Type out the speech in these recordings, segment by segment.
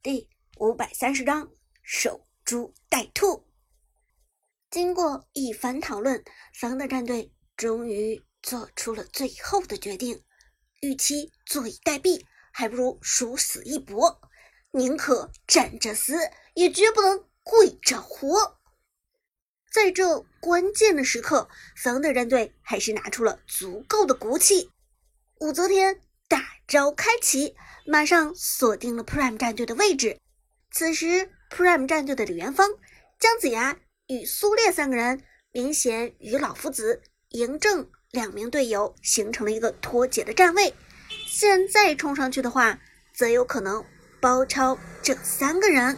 第五百三十章守株待兔。经过一番讨论，桑德战队终于做出了最后的决定：与其坐以待毙，还不如殊死一搏。宁可站着死，也绝不能跪着活。在这关键的时刻，桑德战队还是拿出了足够的骨气。武则天大招开启，马上锁定了 Prime 战队的位置。此时，Prime 战队的李元芳、姜子牙与苏烈三个人明显与老夫子、嬴政两名队友形成了一个脱节的站位。现在冲上去的话，则有可能包抄这三个人。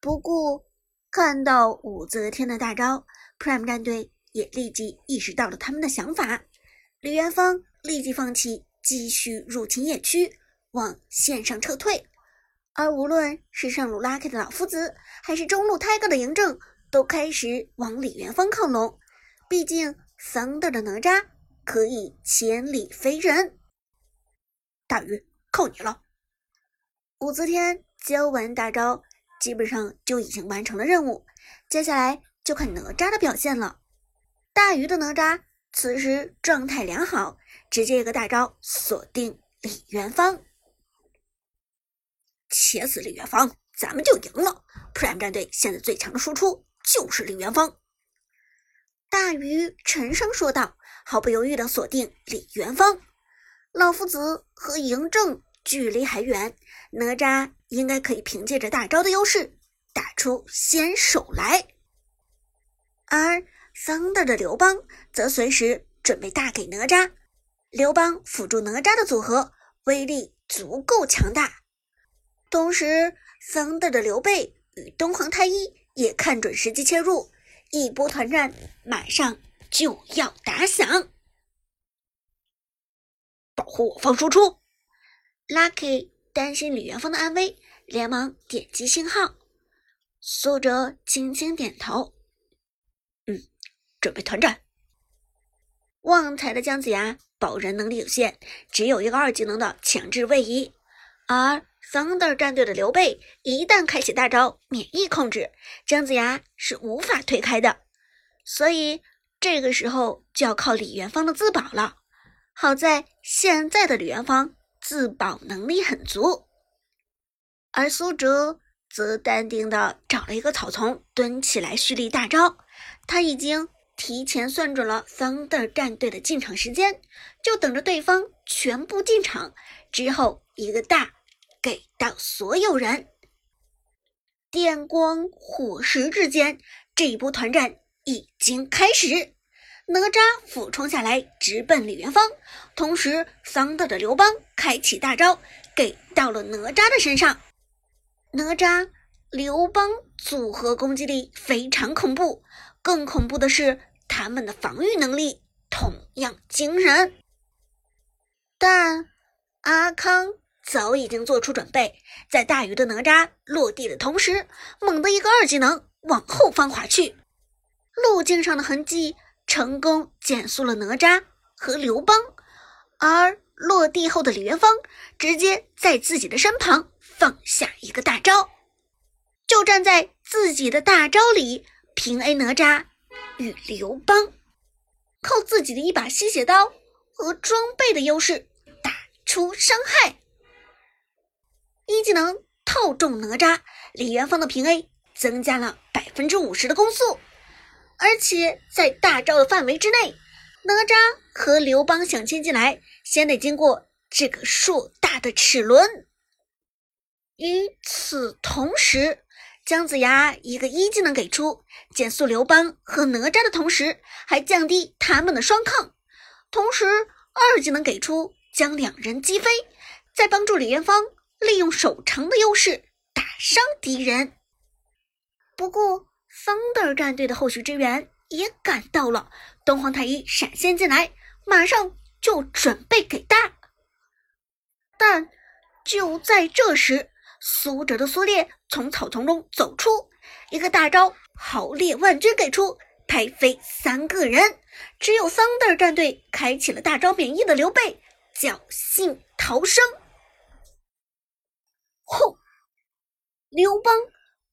不过，看到武则天的大招，Prime 战队也立即意识到了他们的想法。李元芳。立即放弃继续入侵野区，往线上撤退。而无论是上路拉开的老夫子，还是中路抬高的嬴政，都开始往李元芳靠拢。毕竟桑德的哪吒可以千里飞人。大鱼，靠你了！武则天教完大招，基本上就已经完成了任务。接下来就看哪吒的表现了。大鱼的哪吒此时状态良好。直接一个大招锁定李元芳，切死李元芳，咱们就赢了。Prime 战队现在最强的输出就是李元芳。大鱼沉声说道，毫不犹豫的锁定李元芳。老夫子和嬴政距离还远，哪吒应该可以凭借着大招的优势打出先手来。而 Thunder 的刘邦则随时准备大给哪吒。刘邦辅助哪吒的组合威力足够强大，同时桑德的刘备与东皇太一也看准时机切入，一波团战马上就要打响。保护我方输出，Lucky 担心李元芳的安危，连忙点击信号。苏哲轻轻点头，准备团战。旺财的姜子牙。保人能力有限，只有一个二技能的强制位移。而 Thunder 战队的刘备一旦开启大招免疫控制，姜子牙是无法推开的。所以这个时候就要靠李元芳的自保了。好在现在的李元芳自保能力很足，而苏哲则淡定的找了一个草丛蹲起来蓄力大招。他已经。提前算准了 Thunder 战队的进场时间，就等着对方全部进场之后，一个大给到所有人。电光火石之间，这一波团战已经开始。哪吒俯冲下来，直奔李元芳，同时 Thunder 的刘邦开启大招，给到了哪吒的身上。哪吒、刘邦组合攻击力非常恐怖，更恐怖的是。他们的防御能力同样惊人，但阿康早已经做出准备，在大鱼的哪吒落地的同时，猛地一个二技能往后方滑去，路径上的痕迹成功减速了哪吒和刘邦，而落地后的李元芳直接在自己的身旁放下一个大招，就站在自己的大招里平 A 哪吒。与刘邦靠自己的一把吸血刀和装备的优势打出伤害，一技能套中哪吒，李元芳的平 A 增加了百分之五十的攻速，而且在大招的范围之内，哪吒和刘邦想牵进来，先得经过这个硕大的齿轮。与此同时。姜子牙一个一技能给出减速刘邦和哪吒的同时，还降低他们的双抗；同时二技能给出将两人击飞，再帮助李元芳利用手长的优势打伤敌人。不过，Thunder 战队的后续支援也赶到了，东皇太一闪现进来，马上就准备给大。但就在这时，苏哲的苏烈从草丛中走出，一个大招豪烈万军给出，拍飞三个人。只有 Thunder 战队开启了大招免疫的刘备侥幸逃生。轰！刘邦、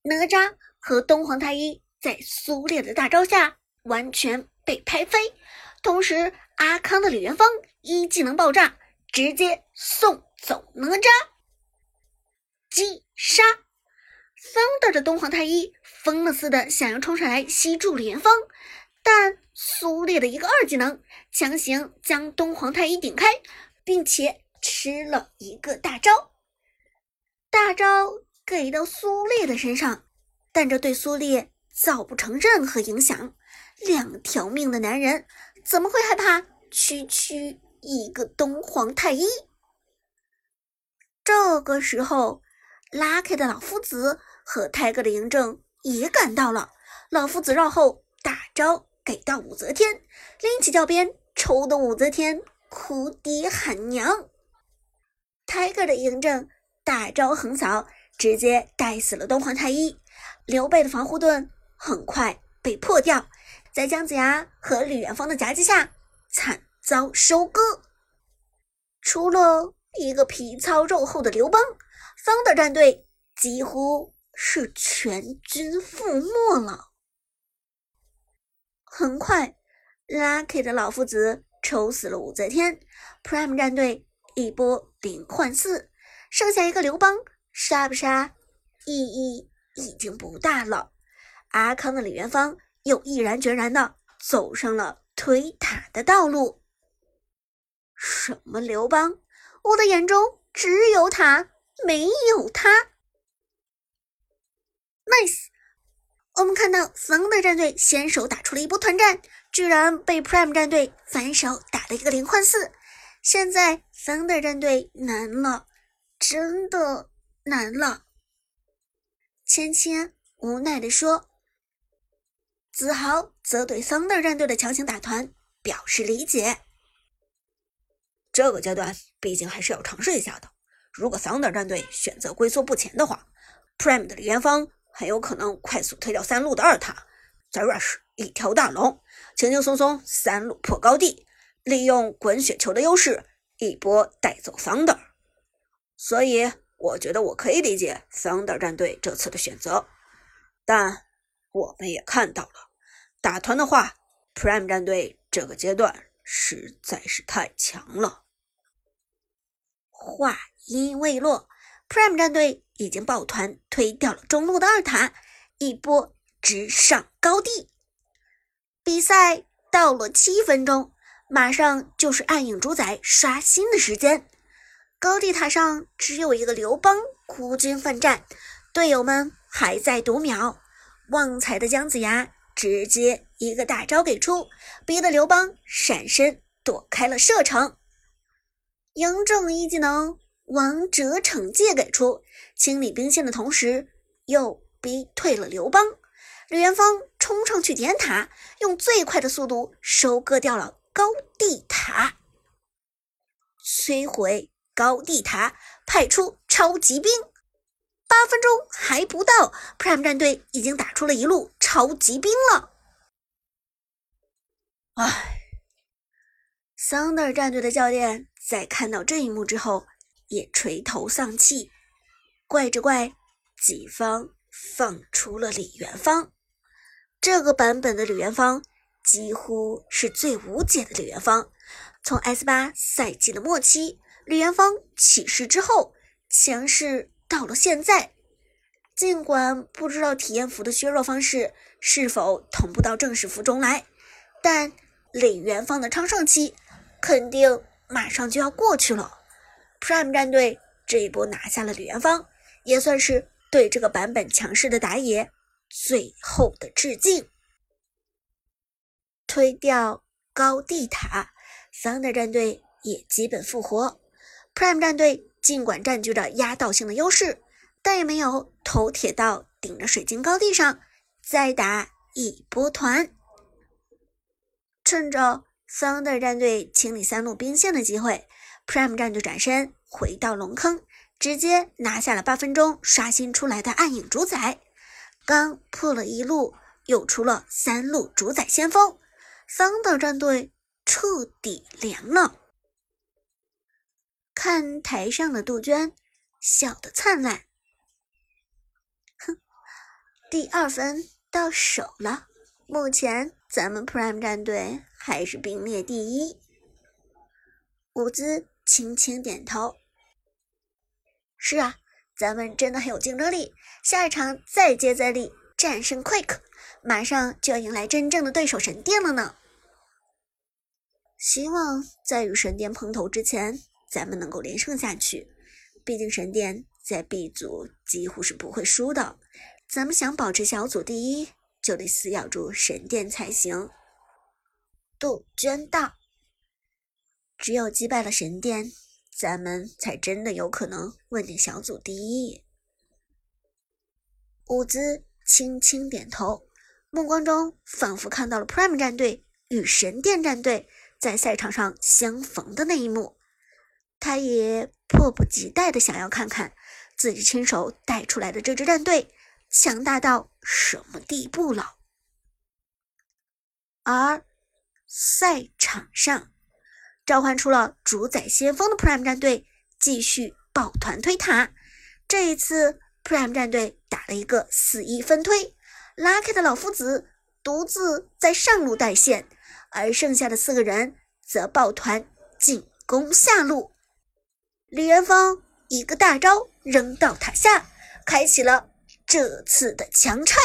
哪吒和东皇太一在苏烈的大招下完全被拍飞，同时阿康的李元芳一技能爆炸，直接送走哪吒，击杀。Thunder 的东皇太一疯了似的想要冲上来吸住李元芳，但苏烈的一个二技能强行将东皇太一顶开，并且吃了一个大招。大招给到苏烈的身上，但这对苏烈造不成任何影响。两条命的男人怎么会害怕区区一个东皇太一？这个时候拉开的老夫子。和泰哥的嬴政也赶到了，老夫子绕后大招给到武则天，拎起教鞭抽的武则天哭爹喊娘。泰哥的嬴政大招横扫，直接带死了东皇太一。刘备的防护盾很快被破掉，在姜子牙和李元芳的夹击下惨遭收割。除了一个皮糙肉厚的刘邦，方的战队几乎。是全军覆没了。很快，Lucky 的老夫子抽死了武则天，Prime 战队一波零换四，剩下一个刘邦，杀不杀意义已经不大了。阿康的李元芳又毅然决然的走上了推塔的道路。什么刘邦？我的眼中只有他，没有他。Nice，我们看到 Thunder 战队先手打出了一波团战，居然被 Prime 战队反手打了一个零换四。现在 Thunder 战队难了，真的难了。芊芊无奈地说：“子豪则对 Thunder 战队的强行打团表示理解。这个阶段毕竟还是要尝试一下的。如果 Thunder 战队选择龟缩不前的话，Prime 的李元芳。”很有可能快速推掉三路的二塔，再 rush 一条大龙，轻轻松松三路破高地，利用滚雪球的优势一波带走 Thunder。所以我觉得我可以理解 Thunder 战队这次的选择，但我们也看到了，打团的话，Prime 战队这个阶段实在是太强了。话音未落。Prime 战队已经抱团推掉了中路的二塔，一波直上高地。比赛到了七分钟，马上就是暗影主宰刷新的时间。高地塔上只有一个刘邦孤军奋战，队友们还在读秒。旺财的姜子牙直接一个大招给出，逼得刘邦闪身躲开了射程。嬴政一技能。王者惩戒给出，清理兵线的同时，又逼退了刘邦。李元芳冲上去点塔，用最快的速度收割掉了高地塔，摧毁高地塔，派出超级兵。八分钟还不到，Prime 战队已经打出了一路超级兵了。唉，Thunder 战队的教练在看到这一幕之后。也垂头丧气，怪只怪，己方放出了李元芳。这个版本的李元芳几乎是最无解的李元芳。从 S 八赛季的末期，李元芳起势之后，强势到了现在。尽管不知道体验服的削弱方式是否同步到正式服中来，但李元芳的昌盛期肯定马上就要过去了。Prime 战队这一波拿下了李元芳，也算是对这个版本强势的打野最后的致敬。推掉高地塔，Thunder 战队也基本复活。Prime 战队尽管占据着压倒性的优势，但也没有头铁到顶着水晶高地上再打一波团。趁着桑德战队清理三路兵线的机会。Prime 战队转身回到龙坑，直接拿下了八分钟刷新出来的暗影主宰。刚破了一路，又出了三路主宰先锋，桑德战队彻底凉了。看台上的杜鹃，笑得灿烂。哼第二分到手了。目前咱们 Prime 战队还是并列第一。伍兹轻轻点头：“是啊，咱们真的很有竞争力。下一场再接再厉，战胜 Quick，马上就要迎来真正的对手神殿了呢。希望在与神殿碰头之前，咱们能够连胜下去。毕竟神殿在 B 组几乎是不会输的，咱们想保持小组第一，就得死咬住神殿才行。”杜鹃道。只有击败了神殿，咱们才真的有可能问鼎小组第一。伍兹轻轻点头，目光中仿佛看到了 Prime 战队与神殿战队在赛场上相逢的那一幕。他也迫不及待的想要看看自己亲手带出来的这支战队强大到什么地步了。而赛场上。召唤出了主宰先锋的 Prime 战队，继续抱团推塔。这一次，Prime 战队打了一个四一分推，Lucky 的老夫子独自在上路带线，而剩下的四个人则抱团进攻下路。李元芳一个大招扔到塔下，开启了这次的强拆。